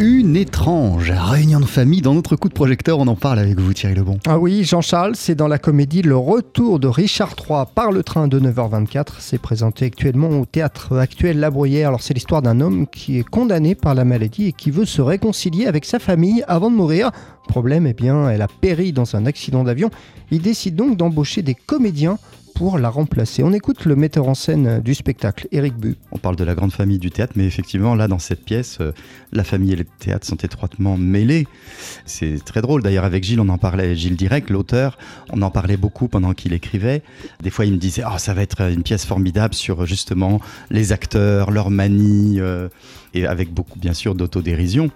Une étrange réunion de famille dans notre coup de projecteur, on en parle avec vous Thierry Lebon. Ah oui, Jean-Charles, c'est dans la comédie Le Retour de Richard III par le train de 9h24. C'est présenté actuellement au théâtre actuel La Bruyère. Alors c'est l'histoire d'un homme qui est condamné par la maladie et qui veut se réconcilier avec sa famille avant de mourir. Problème, eh bien, elle a péri dans un accident d'avion. Il décide donc d'embaucher des comédiens pour la remplacer. On écoute le metteur en scène du spectacle, Éric Bu. On parle de la grande famille du théâtre, mais effectivement, là, dans cette pièce, euh, la famille et le théâtre sont étroitement mêlés. C'est très drôle. D'ailleurs, avec Gilles, on en parlait, Gilles Direct, l'auteur, on en parlait beaucoup pendant qu'il écrivait. Des fois, il me disait, oh, ça va être une pièce formidable sur justement les acteurs, leur manie, euh, et avec beaucoup, bien sûr, d'autodérision,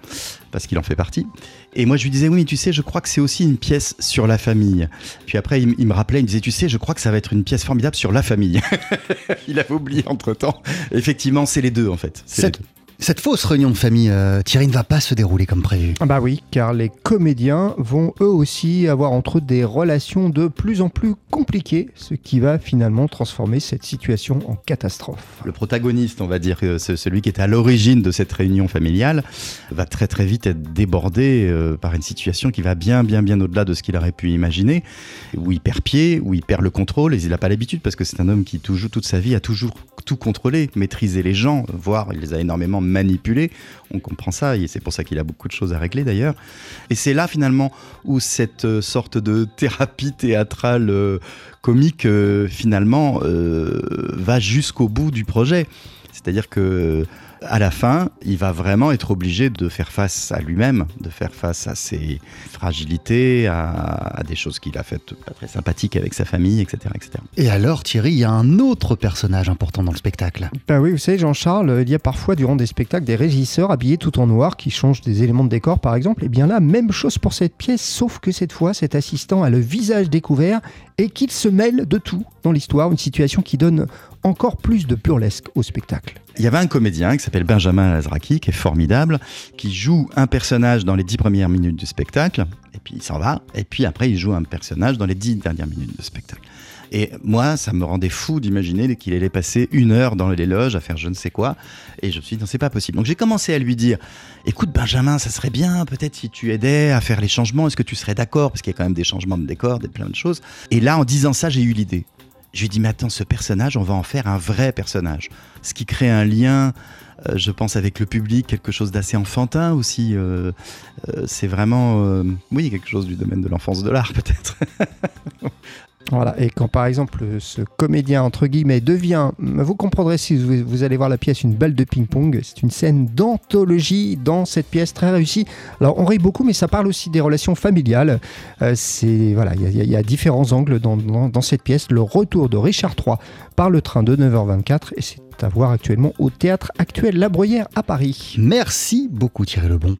parce qu'il en fait partie. Et moi, je lui disais, oui, tu sais, je crois que c'est aussi une pièce sur la famille. Puis après, il, me rappelait, il me disait, tu sais, je crois que ça va être une pièce formidable sur la famille. il avait oublié entre temps. Effectivement, c'est les deux, en fait. Cette fausse réunion de famille, euh, Thierry, ne va pas se dérouler comme prévu. Ah bah oui, car les comédiens vont eux aussi avoir entre eux des relations de plus en plus compliquées, ce qui va finalement transformer cette situation en catastrophe. Le protagoniste, on va dire, euh, celui qui est à l'origine de cette réunion familiale, va très très vite être débordé euh, par une situation qui va bien bien bien au-delà de ce qu'il aurait pu imaginer, où il perd pied, où il perd le contrôle, et il n'a pas l'habitude parce que c'est un homme qui toujours, toute sa vie a toujours tout contrôlé, maîtrisé les gens, voire il les a énormément manipulé. On comprend ça et c'est pour ça qu'il a beaucoup de choses à régler d'ailleurs. Et c'est là finalement où cette euh, sorte de thérapie théâtrale euh, comique euh, finalement va jusqu'au bout du projet. C'est-à-dire que à la fin, il va vraiment être obligé de faire face à lui-même, de faire face à ses fragilités, à, des choses qu'il a faites pas très sympathiques avec sa famille, etc., etc. Et alors, Thierry, il y a un autre personnage important dans le spectacle. Ben oui, vous savez, Jean-Charles, il y a parfois durant des spectacles des régisseurs habillés tout en noir qui changent des éléments de décor, par exemple. Et bien là, même chose pour cette pièce, sauf que cette fois, cet assistant a le visage découvert et qu'il se mêle de tout dans l'histoire, une situation qui donne encore plus de burlesque au spectacle. Il y avait un comédien qui s'appelle Benjamin Lazraki, qui est formidable, qui joue un personnage dans les dix premières minutes du spectacle, et puis il s'en va, et puis après il joue un personnage dans les dix dernières minutes du spectacle. Et moi, ça me rendait fou d'imaginer qu'il allait passer une heure dans les loges à faire je ne sais quoi. Et je me suis dit, non, c'est pas possible. Donc j'ai commencé à lui dire, écoute Benjamin, ça serait bien peut-être si tu aidais à faire les changements. Est-ce que tu serais d'accord? Parce qu'il y a quand même des changements de décor, des plein de choses. Et là, en disant ça, j'ai eu l'idée. Je lui ai dit, mais attends, ce personnage, on va en faire un vrai personnage. Ce qui crée un lien, euh, je pense, avec le public, quelque chose d'assez enfantin aussi. Euh, euh, c'est vraiment, oui, quelque chose du domaine de l'enfance de l'art, peut-être. Et quand par exemple ce comédien, entre guillemets, devient, vous comprendrez si vous, allez voir la pièce, une balle de ping-pong, c'est une scène d'anthologie dans cette pièce très réussie. Alors on rit beaucoup, mais ça parle aussi des relations familiales. Euh, voilà, il y, a différents angles dans, dans, cette pièce. Le retour de Richard III par le train de 9h24, et c'est à voir actuellement au théâtre actuel La Bruyère à Paris. Merci beaucoup Thierry Lebon.